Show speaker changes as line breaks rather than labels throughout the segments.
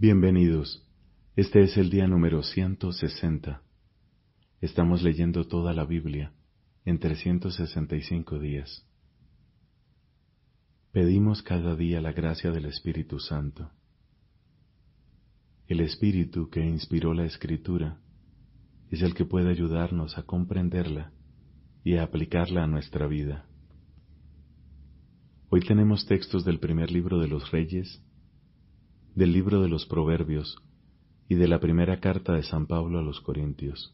Bienvenidos. Este es el día número 160. Estamos leyendo toda la Biblia en 365 días. Pedimos cada día la gracia del Espíritu Santo. El Espíritu que inspiró la Escritura es el que puede ayudarnos a comprenderla y a aplicarla a nuestra vida. Hoy tenemos textos del primer libro de los Reyes, del libro de los Proverbios y de la primera carta de San Pablo a los Corintios.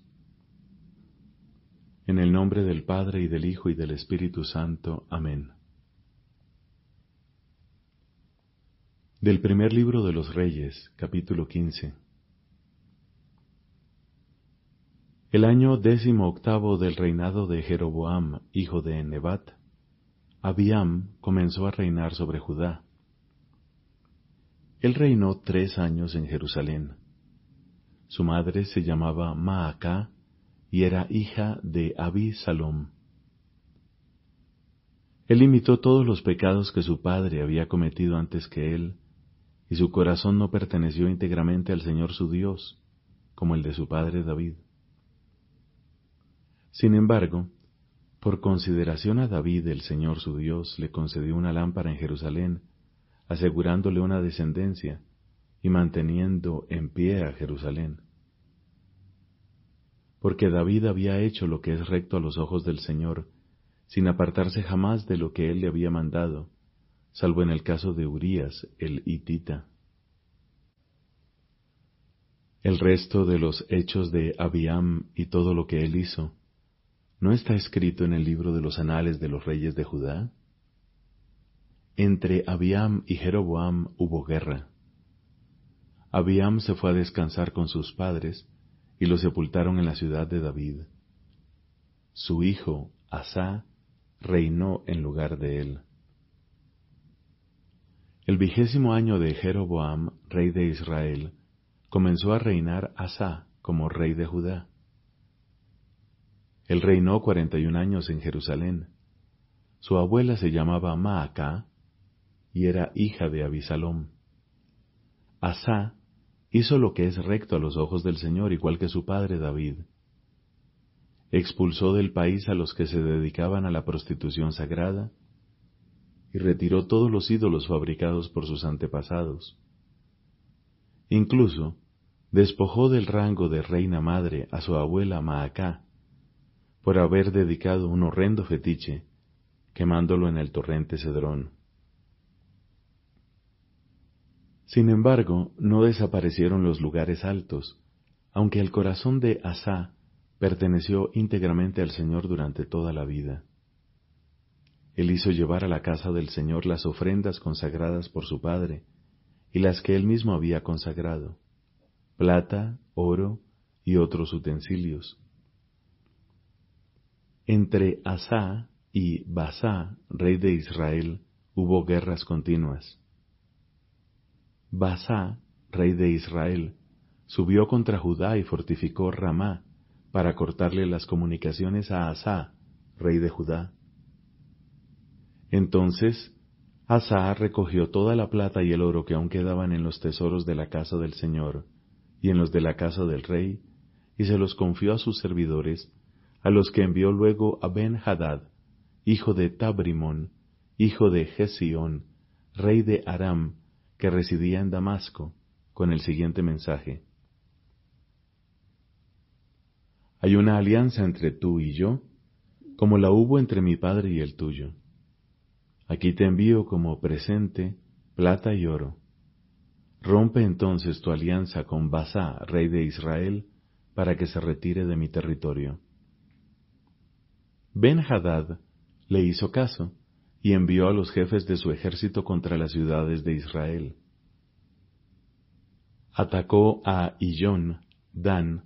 En el nombre del Padre y del Hijo y del Espíritu Santo. Amén. Del primer libro de los Reyes, capítulo 15. El año décimo octavo del reinado de Jeroboam, hijo de Nebat, Abiam comenzó a reinar sobre Judá. Él reinó tres años en Jerusalén. Su madre se llamaba Maacá y era hija de Abi Salom. Él imitó todos los pecados que su padre había cometido antes que él, y su corazón no perteneció íntegramente al Señor su Dios, como el de su padre David. Sin embargo, por consideración a David el Señor su Dios le concedió una lámpara en Jerusalén, asegurándole una descendencia y manteniendo en pie a Jerusalén. Porque David había hecho lo que es recto a los ojos del Señor, sin apartarse jamás de lo que él le había mandado, salvo en el caso de Urías el hitita. El resto de los hechos de Abiam y todo lo que él hizo, ¿no está escrito en el libro de los anales de los reyes de Judá? Entre Abiam y Jeroboam hubo guerra. Abiam se fue a descansar con sus padres y lo sepultaron en la ciudad de David. Su hijo, Asá, reinó en lugar de él. El vigésimo año de Jeroboam, rey de Israel, comenzó a reinar Asa como rey de Judá. Él reinó cuarenta y un años en Jerusalén. Su abuela se llamaba Maacá y era hija de Abisalom. Asa hizo lo que es recto a los ojos del Señor, igual que su padre David. Expulsó del país a los que se dedicaban a la prostitución sagrada, y retiró todos los ídolos fabricados por sus antepasados. Incluso despojó del rango de reina madre a su abuela Maacá por haber dedicado un horrendo fetiche, quemándolo en el torrente Cedrón. Sin embargo, no desaparecieron los lugares altos, aunque el corazón de Asá perteneció íntegramente al Señor durante toda la vida. Él hizo llevar a la casa del Señor las ofrendas consagradas por su Padre y las que él mismo había consagrado, plata, oro y otros utensilios. Entre Asá y Basá, rey de Israel, hubo guerras continuas. Basá, rey de Israel, subió contra Judá y fortificó Ramá para cortarle las comunicaciones a Asá, rey de Judá. Entonces Asa recogió toda la plata y el oro que aún quedaban en los tesoros de la casa del Señor y en los de la casa del rey, y se los confió a sus servidores, a los que envió luego a Ben-Hadad, hijo de Tabrimón, hijo de Gesión, rey de Aram, que residía en Damasco, con el siguiente mensaje. Hay una alianza entre tú y yo, como la hubo entre mi padre y el tuyo Aquí te envío como presente plata y oro. Rompe entonces tu alianza con Basá, rey de Israel, para que se retire de mi territorio. Ben Hadad le hizo caso y envió a los jefes de su ejército contra las ciudades de Israel. Atacó a Iyón, Dan,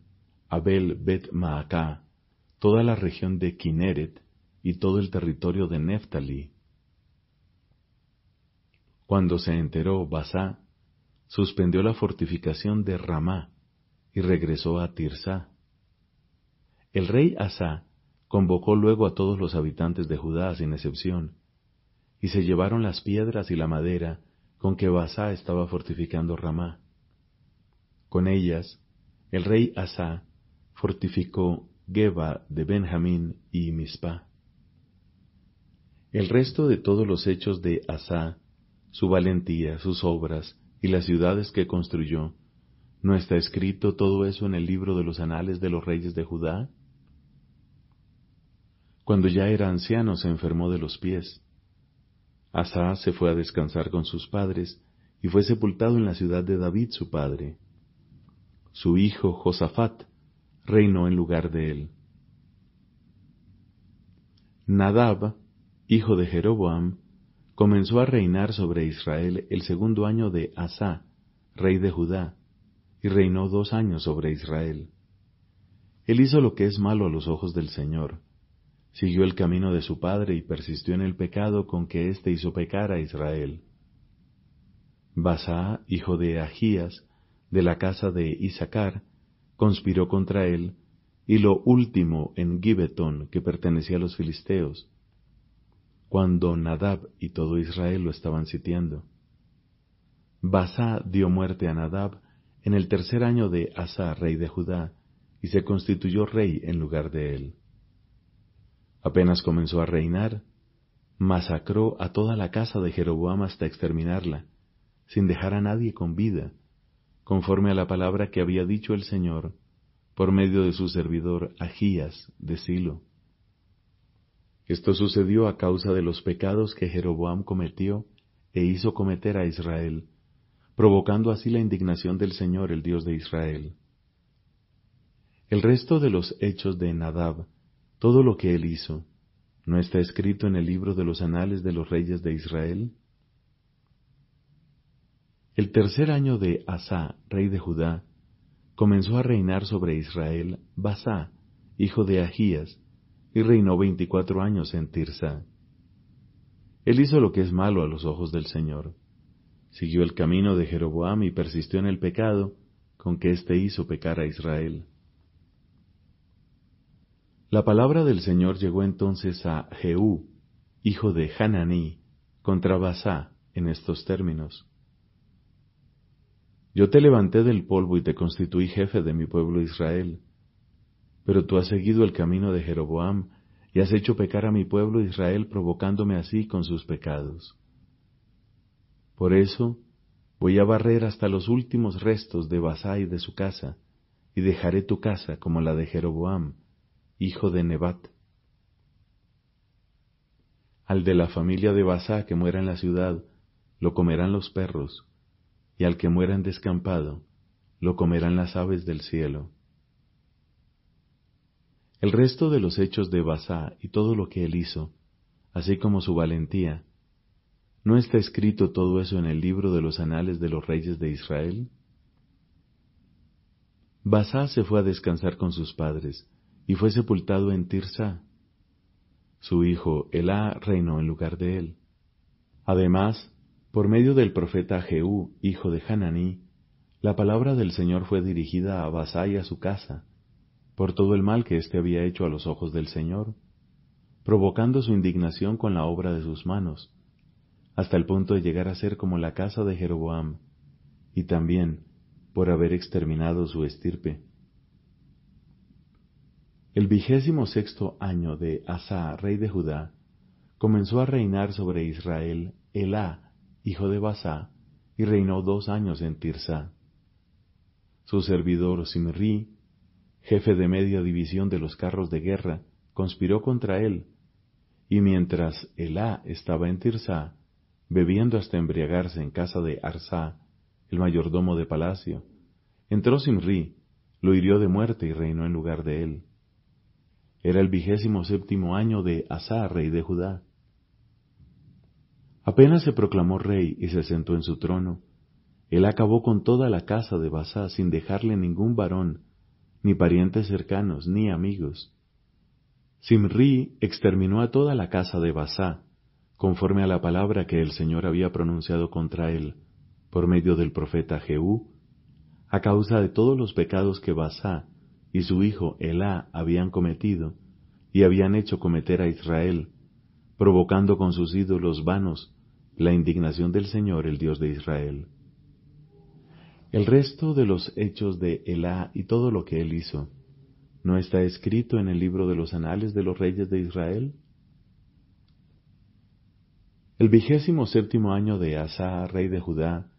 Abel Bet Maacá, toda la región de Kineret y todo el territorio de Neftali, cuando se enteró Basá, suspendió la fortificación de Ramá y regresó a Tirsá. El rey Asá convocó luego a todos los habitantes de Judá sin excepción, y se llevaron las piedras y la madera con que Basá estaba fortificando Ramá. Con ellas, el rey Asa fortificó Geba de Benjamín y Mispa. El resto de todos los hechos de Asa, su valentía, sus obras y las ciudades que construyó, ¿no está escrito todo eso en el libro de los anales de los reyes de Judá? Cuando ya era anciano se enfermó de los pies. Asa se fue a descansar con sus padres y fue sepultado en la ciudad de David su padre. Su hijo Josafat reinó en lugar de él. Nadab hijo de Jeroboam, comenzó a reinar sobre Israel el segundo año de Asa, rey de Judá, y reinó dos años sobre Israel. Él hizo lo que es malo a los ojos del Señor, siguió el camino de su padre y persistió en el pecado con que éste hizo pecar a Israel. Basá, hijo de Ahías, de la casa de Isaacar, conspiró contra él, y lo último en Gibeton, que pertenecía a los filisteos, cuando Nadab y todo Israel lo estaban sitiando. Basá dio muerte a Nadab en el tercer año de Asa, rey de Judá, y se constituyó rey en lugar de él. Apenas comenzó a reinar, masacró a toda la casa de Jeroboam hasta exterminarla, sin dejar a nadie con vida, conforme a la palabra que había dicho el Señor por medio de su servidor Agías de Silo. Esto sucedió a causa de los pecados que Jeroboam cometió e hizo cometer a Israel, provocando así la indignación del Señor, el Dios de Israel. El resto de los hechos de Nadab, todo lo que él hizo, ¿no está escrito en el libro de los anales de los reyes de Israel? El tercer año de Asa, rey de Judá, comenzó a reinar sobre Israel Basá, hijo de Ahías, y reinó veinticuatro años en Tirsa. Él hizo lo que es malo a los ojos del Señor. Siguió el camino de Jeroboam y persistió en el pecado con que éste hizo pecar a Israel. La palabra del Señor llegó entonces a Jehú, hijo de Hananí, contra Basá, en estos términos. Yo te levanté del polvo y te constituí jefe de mi pueblo Israel. Pero tú has seguido el camino de Jeroboam y has hecho pecar a mi pueblo Israel provocándome así con sus pecados. Por eso voy a barrer hasta los últimos restos de Basá y de su casa, y dejaré tu casa como la de Jeroboam, hijo de Nebat. Al de la familia de Basá que muera en la ciudad, lo comerán los perros, y al que muera en descampado, lo comerán las aves del cielo. El resto de los hechos de Basá y todo lo que él hizo, así como su valentía, ¿no está escrito todo eso en el libro de los anales de los reyes de Israel? Basá se fue a descansar con sus padres y fue sepultado en Tirsa. Su hijo Elá reinó en lugar de él. Además, por medio del profeta Jehú, hijo de Hananí, la palabra del Señor fue dirigida a Basá y a su casa, por todo el mal que éste había hecho a los ojos del Señor, provocando su indignación con la obra de sus manos, hasta el punto de llegar a ser como la casa de Jeroboam, y también por haber exterminado su estirpe. El vigésimo sexto año de Asa, rey de Judá, comenzó a reinar sobre Israel Elá, hijo de Basá, y reinó dos años en Tirsa. Su servidor Simri jefe de media división de los carros de guerra, conspiró contra él, y mientras Elá estaba en Tirsa, bebiendo hasta embriagarse en casa de Arsá, el mayordomo de palacio, entró Simri, lo hirió de muerte y reinó en lugar de él. Era el vigésimo séptimo año de Asa, rey de Judá. Apenas se proclamó rey y se sentó en su trono, él acabó con toda la casa de Basá sin dejarle ningún varón ni parientes cercanos, ni amigos. Simri exterminó a toda la casa de Basá, conforme a la palabra que el Señor había pronunciado contra él, por medio del profeta Jehú, a causa de todos los pecados que Basá y su hijo Elá habían cometido y habían hecho cometer a Israel, provocando con sus ídolos vanos la indignación del Señor, el Dios de Israel. El resto de los hechos de Elá y todo lo que él hizo, ¿no está escrito en el libro de los anales de los reyes de Israel? El vigésimo séptimo año de Asa, rey de Judá,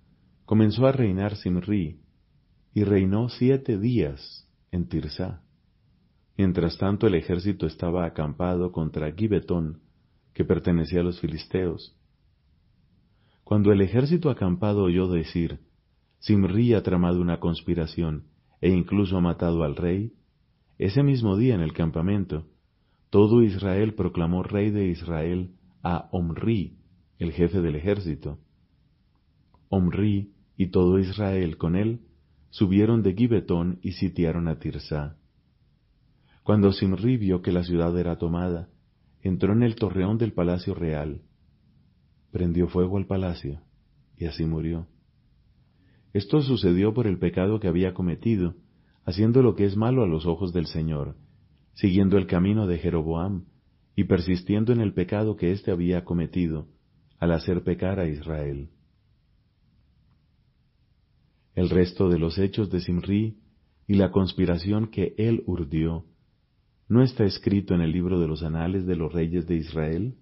comenzó a reinar Simri, y reinó siete días en Tirsá. Mientras tanto el ejército estaba acampado contra Gibetón, que pertenecía a los filisteos. Cuando el ejército acampado oyó decir, Simri ha tramado una conspiración e incluso ha matado al rey, ese mismo día en el campamento, todo Israel proclamó rey de Israel a Omri, el jefe del ejército. Omri y todo Israel con él subieron de Gibetón y sitiaron a Tirsá. Cuando Simri vio que la ciudad era tomada, entró en el torreón del palacio real, prendió fuego al palacio, y así murió. Esto sucedió por el pecado que había cometido, haciendo lo que es malo a los ojos del Señor, siguiendo el camino de Jeroboam, y persistiendo en el pecado que éste había cometido, al hacer pecar a Israel. El resto de los hechos de Simri y la conspiración que él urdió, ¿no está escrito en el libro de los anales de los reyes de Israel?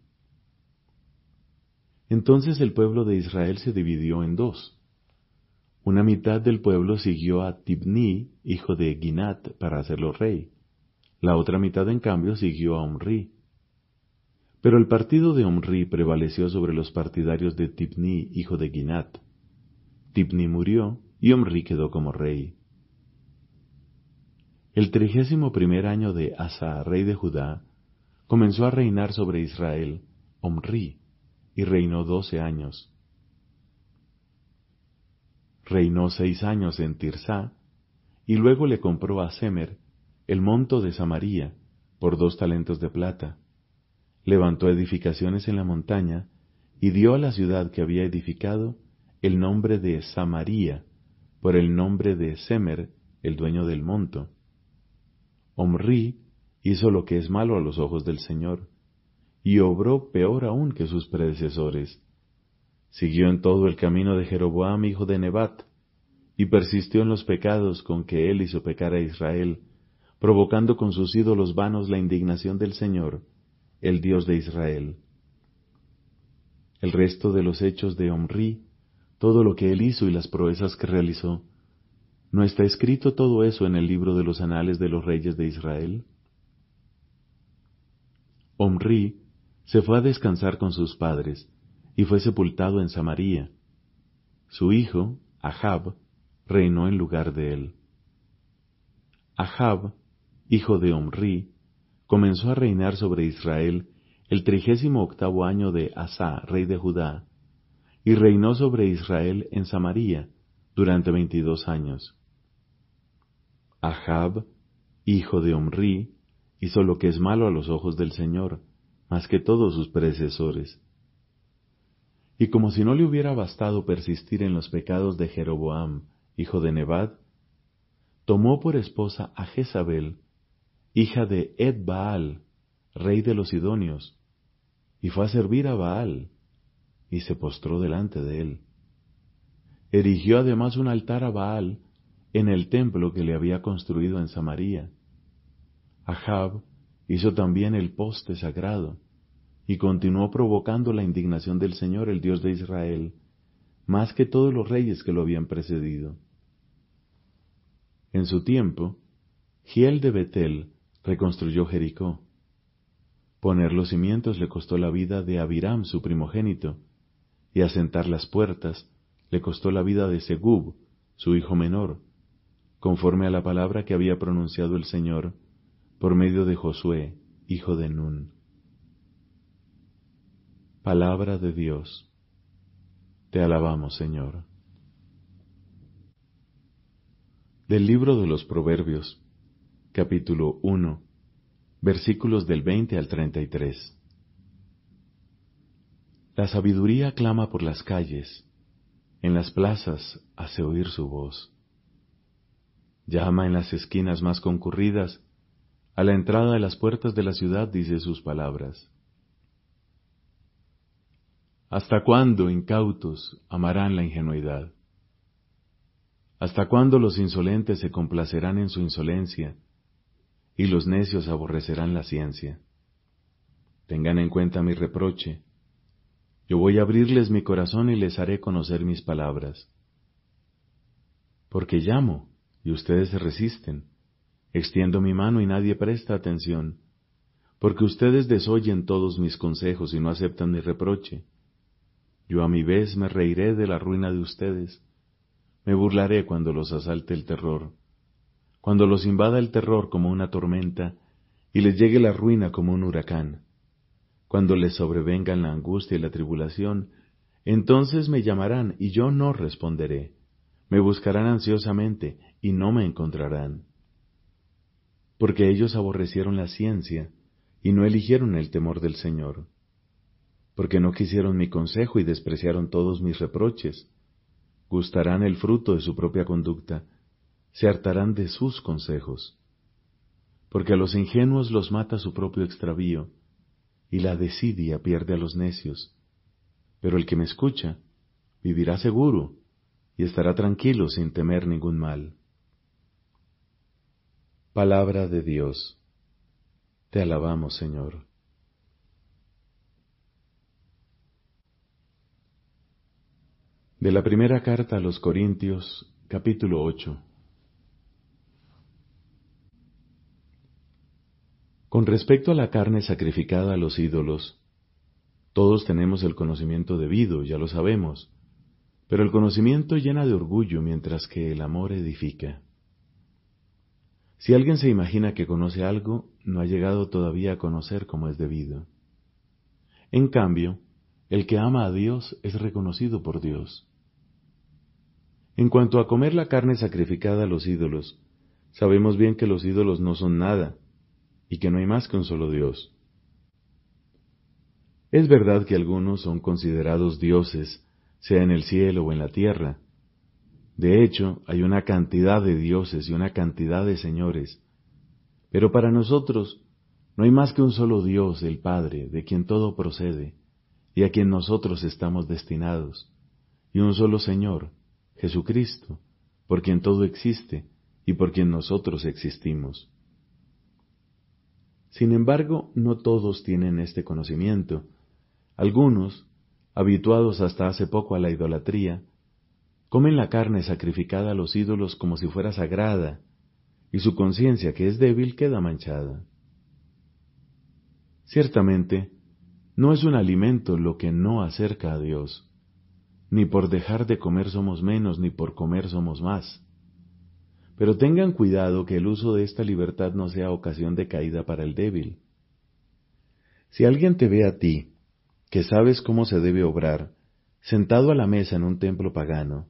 Entonces el pueblo de Israel se dividió en dos. Una mitad del pueblo siguió a Tibni, hijo de Ginat, para hacerlo rey. La otra mitad, en cambio, siguió a Omri. Pero el partido de Omri prevaleció sobre los partidarios de Tibni, hijo de Ginat. Tibni murió y Omri quedó como rey. El trigésimo primer año de Asa, rey de Judá, comenzó a reinar sobre Israel Omri, y reinó doce años reinó seis años en Tirsá, y luego le compró a Semer el monto de Samaria por dos talentos de plata. Levantó edificaciones en la montaña y dio a la ciudad que había edificado el nombre de Samaria por el nombre de Semer, el dueño del monto. Omri hizo lo que es malo a los ojos del Señor, y obró peor aún que sus predecesores, Siguió en todo el camino de Jeroboam, hijo de Nebat, y persistió en los pecados con que él hizo pecar a Israel, provocando con sus ídolos vanos la indignación del Señor, el Dios de Israel. El resto de los hechos de Omri, todo lo que él hizo y las proezas que realizó, ¿no está escrito todo eso en el libro de los anales de los reyes de Israel? Omri se fue a descansar con sus padres, y fue sepultado en Samaria. Su hijo, Ahab, reinó en lugar de él. Ahab, hijo de Omri, comenzó a reinar sobre Israel el trigésimo octavo año de Asa, rey de Judá, y reinó sobre Israel en Samaria durante veintidós años. Ahab, hijo de Omri, hizo lo que es malo a los ojos del Señor, más que todos sus predecesores y como si no le hubiera bastado persistir en los pecados de Jeroboam, hijo de Nebat, tomó por esposa a Jezabel, hija de Ed Baal, rey de los Sidonios, y fue a servir a Baal, y se postró delante de él. Erigió además un altar a Baal en el templo que le había construido en Samaria. Ahab hizo también el poste sagrado, y continuó provocando la indignación del Señor, el Dios de Israel, más que todos los reyes que lo habían precedido. En su tiempo, Giel de Betel reconstruyó Jericó. Poner los cimientos le costó la vida de Abiram, su primogénito, y asentar las puertas le costó la vida de Segub, su hijo menor, conforme a la palabra que había pronunciado el Señor por medio de Josué, hijo de Nun. Palabra de Dios. Te alabamos, Señor. Del libro de los Proverbios, capítulo 1, versículos del 20 al 33. La sabiduría clama por las calles, en las plazas hace oír su voz. Llama en las esquinas más concurridas, a la entrada de las puertas de la ciudad dice sus palabras. ¿Hasta cuándo, incautos, amarán la ingenuidad? ¿Hasta cuándo los insolentes se complacerán en su insolencia y los necios aborrecerán la ciencia? Tengan en cuenta mi reproche. Yo voy a abrirles mi corazón y les haré conocer mis palabras. Porque llamo y ustedes se resisten. Extiendo mi mano y nadie presta atención. Porque ustedes desoyen todos mis consejos y no aceptan mi reproche. Yo a mi vez me reiré de la ruina de ustedes me burlaré cuando los asalte el terror, cuando los invada el terror como una tormenta y les llegue la ruina como un huracán, cuando les sobrevengan la angustia y la tribulación, entonces me llamarán y yo no responderé, me buscarán ansiosamente y no me encontrarán. Porque ellos aborrecieron la ciencia y no eligieron el temor del Señor, porque no quisieron mi consejo y despreciaron todos mis reproches gustarán el fruto de su propia conducta, se hartarán de sus consejos, porque a los ingenuos los mata su propio extravío, y la desidia pierde a los necios. Pero el que me escucha vivirá seguro y estará tranquilo sin temer ningún mal. Palabra de Dios. Te alabamos, Señor. De la primera carta a los Corintios, capítulo 8. Con respecto a la carne sacrificada a los ídolos, todos tenemos el conocimiento debido, ya lo sabemos, pero el conocimiento llena de orgullo mientras que el amor edifica. Si alguien se imagina que conoce algo, no ha llegado todavía a conocer como es debido. En cambio, el que ama a Dios es reconocido por Dios. En cuanto a comer la carne sacrificada a los ídolos, sabemos bien que los ídolos no son nada, y que no hay más que un solo Dios. Es verdad que algunos son considerados dioses, sea en el cielo o en la tierra. De hecho, hay una cantidad de dioses y una cantidad de señores. Pero para nosotros no hay más que un solo Dios, el Padre, de quien todo procede, y a quien nosotros estamos destinados, y un solo Señor, Jesucristo, por quien todo existe y por quien nosotros existimos. Sin embargo, no todos tienen este conocimiento. Algunos, habituados hasta hace poco a la idolatría, comen la carne sacrificada a los ídolos como si fuera sagrada, y su conciencia, que es débil, queda manchada. Ciertamente, no es un alimento lo que no acerca a Dios. Ni por dejar de comer somos menos, ni por comer somos más. Pero tengan cuidado que el uso de esta libertad no sea ocasión de caída para el débil. Si alguien te ve a ti, que sabes cómo se debe obrar, sentado a la mesa en un templo pagano,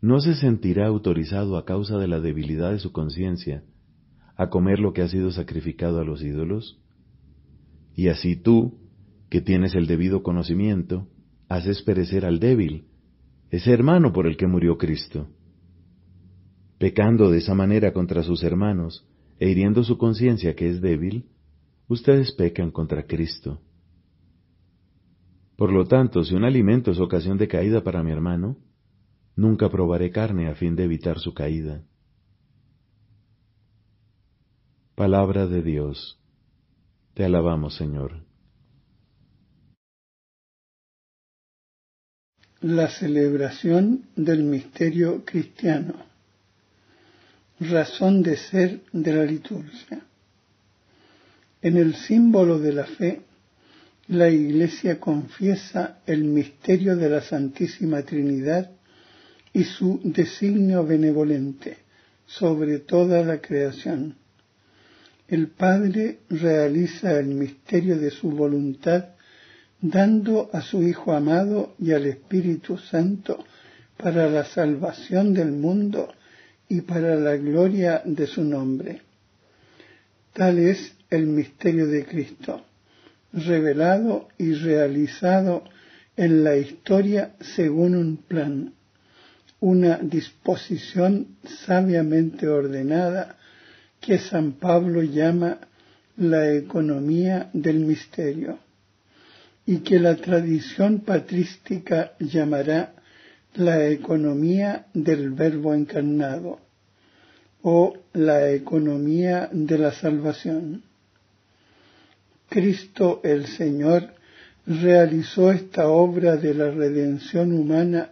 ¿no se sentirá autorizado a causa de la debilidad de su conciencia a comer lo que ha sido sacrificado a los ídolos? Y así tú, que tienes el debido conocimiento, haces perecer al débil, ese hermano por el que murió Cristo. Pecando de esa manera contra sus hermanos e hiriendo su conciencia que es débil, ustedes pecan contra Cristo. Por lo tanto, si un alimento es ocasión de caída para mi hermano, nunca probaré carne a fin de evitar su caída. Palabra de Dios. Te alabamos, Señor.
la celebración del misterio cristiano, razón de ser de la liturgia. En el símbolo de la fe, la Iglesia confiesa el misterio de la Santísima Trinidad y su designio benevolente sobre toda la creación. El Padre realiza el misterio de su voluntad dando a su Hijo amado y al Espíritu Santo para la salvación del mundo y para la gloria de su nombre. Tal es el misterio de Cristo, revelado y realizado en la historia según un plan, una disposición sabiamente ordenada que San Pablo llama la economía del misterio y que la tradición patrística llamará la economía del Verbo encarnado o la economía de la salvación. Cristo el Señor realizó esta obra de la redención humana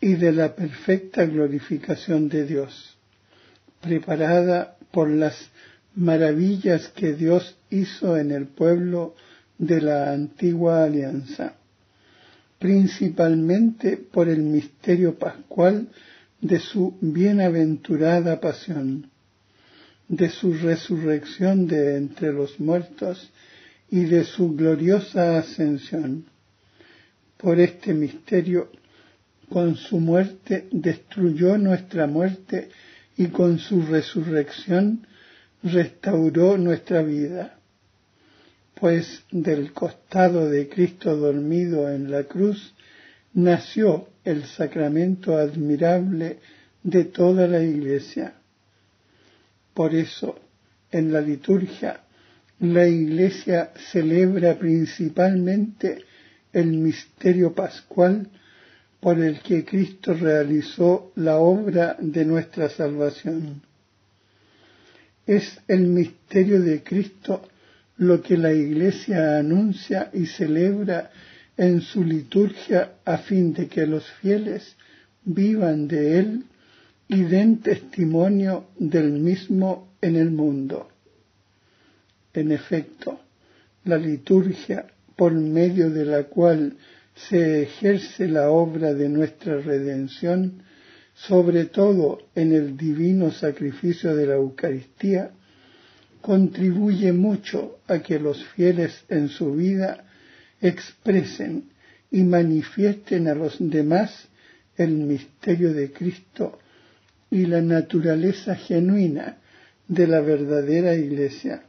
y de la perfecta glorificación de Dios, preparada por las maravillas que Dios hizo en el pueblo de la antigua alianza, principalmente por el misterio pascual de su bienaventurada pasión, de su resurrección de entre los muertos y de su gloriosa ascensión. Por este misterio, con su muerte destruyó nuestra muerte y con su resurrección restauró nuestra vida. Pues del costado de Cristo dormido en la cruz nació el sacramento admirable de toda la Iglesia. Por eso, en la liturgia, la Iglesia celebra principalmente el misterio pascual por el que Cristo realizó la obra de nuestra salvación. Es el misterio de Cristo lo que la Iglesia anuncia y celebra en su liturgia a fin de que los fieles vivan de él y den testimonio del mismo en el mundo. En efecto, la liturgia por medio de la cual se ejerce la obra de nuestra redención, sobre todo en el divino sacrificio de la Eucaristía, contribuye mucho a que los fieles en su vida expresen y manifiesten a los demás el misterio de Cristo y la naturaleza genuina de la verdadera Iglesia.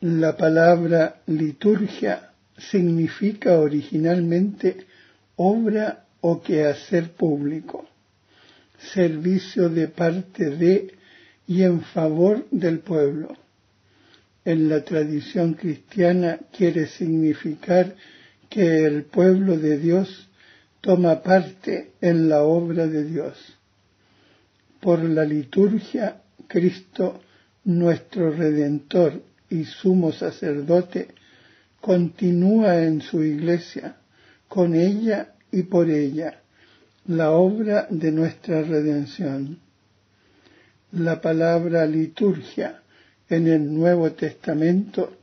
La palabra liturgia significa originalmente obra o quehacer público, servicio de parte de y en favor del pueblo en la tradición cristiana quiere significar que el pueblo de Dios toma parte en la obra de Dios. Por la liturgia, Cristo, nuestro Redentor y sumo sacerdote, continúa en su iglesia, con ella y por ella, la obra de nuestra redención. La palabra liturgia en el Nuevo Testamento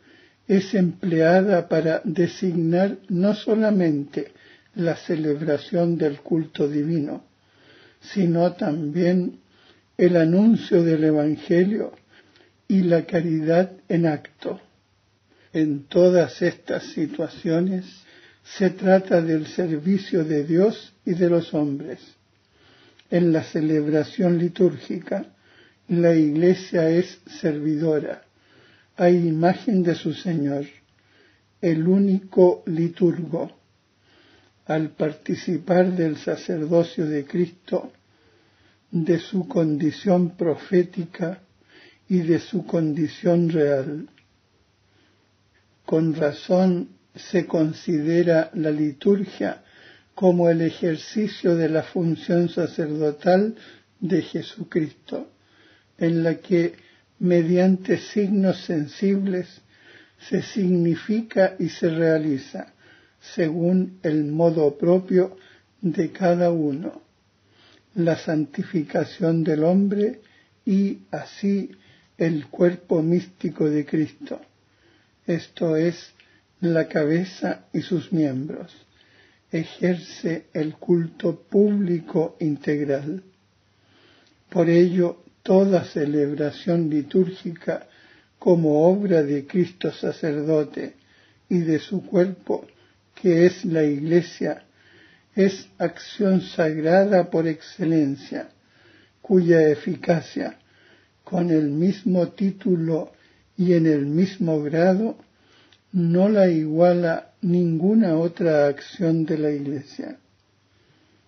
es empleada para designar no solamente la celebración del culto divino, sino también el anuncio del Evangelio y la caridad en acto. En todas estas situaciones se trata del servicio de Dios y de los hombres. En la celebración litúrgica la iglesia es servidora, a imagen de su Señor, el único liturgo. Al participar del sacerdocio de Cristo, de su condición profética y de su condición real. Con razón se considera la liturgia como el ejercicio de la función sacerdotal de Jesucristo en la que mediante signos sensibles se significa y se realiza según el modo propio de cada uno la santificación del hombre y así el cuerpo místico de Cristo, esto es, la cabeza y sus miembros, ejerce el culto público integral. Por ello, toda celebración litúrgica como obra de Cristo sacerdote y de su cuerpo, que es la Iglesia, es acción sagrada por excelencia, cuya eficacia, con el mismo título y en el mismo grado, no la iguala ninguna otra acción de la Iglesia.